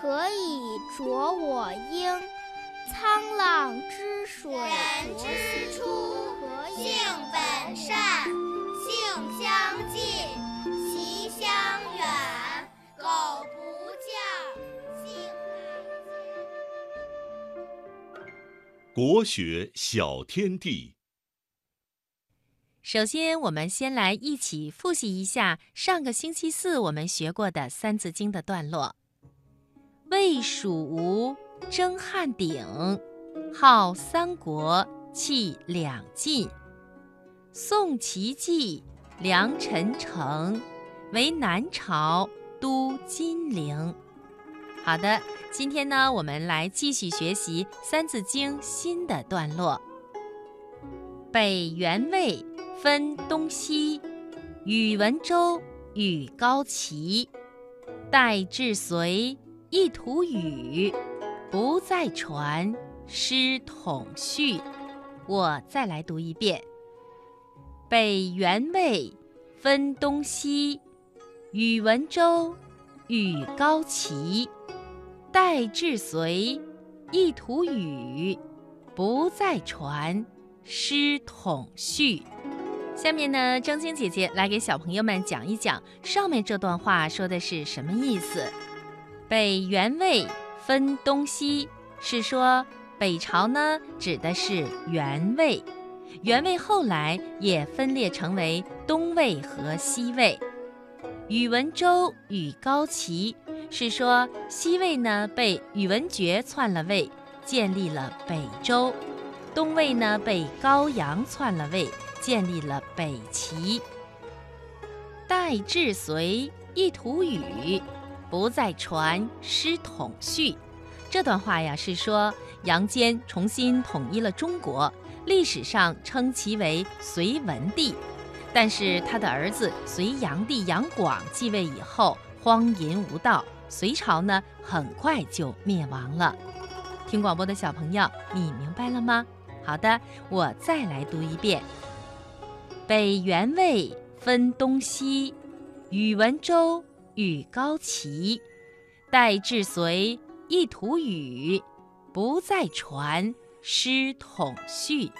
濯我缨，沧浪之水人之初，性本善，性相近，习相远。苟不教，性乃迁。国学小天地。首先，我们先来一起复习一下上个星期四我们学过的《三字经》的段落。魏蜀吴争汉鼎，号三国，气两晋。宋齐继，梁陈城，为南朝，都金陵。好的，今天呢，我们来继续学习《三字经》新的段落。北元魏。分东西，宇文周与高齐，代至隋，一图语，不再传，师统序。我再来读一遍：北元魏，分东西，宇文周与高齐，戴至隋，一图语，不再传，师统序。下面呢，张晶姐姐来给小朋友们讲一讲上面这段话说的是什么意思。北元魏分东西，是说北朝呢指的是元魏，元魏后来也分裂成为东魏和西魏。宇文周与高齐，是说西魏呢被宇文觉篡了位，建立了北周；东魏呢被高阳篡了位。建立了北齐，代至隋，一图语，不再传师统序。这段话呀，是说杨坚重新统一了中国，历史上称其为隋文帝。但是他的儿子隋炀帝杨广继位以后，荒淫无道，隋朝呢很快就灭亡了。听广播的小朋友，你明白了吗？好的，我再来读一遍。北元魏分东西，宇文周与高齐，待至随，一图语，不再传，师统序。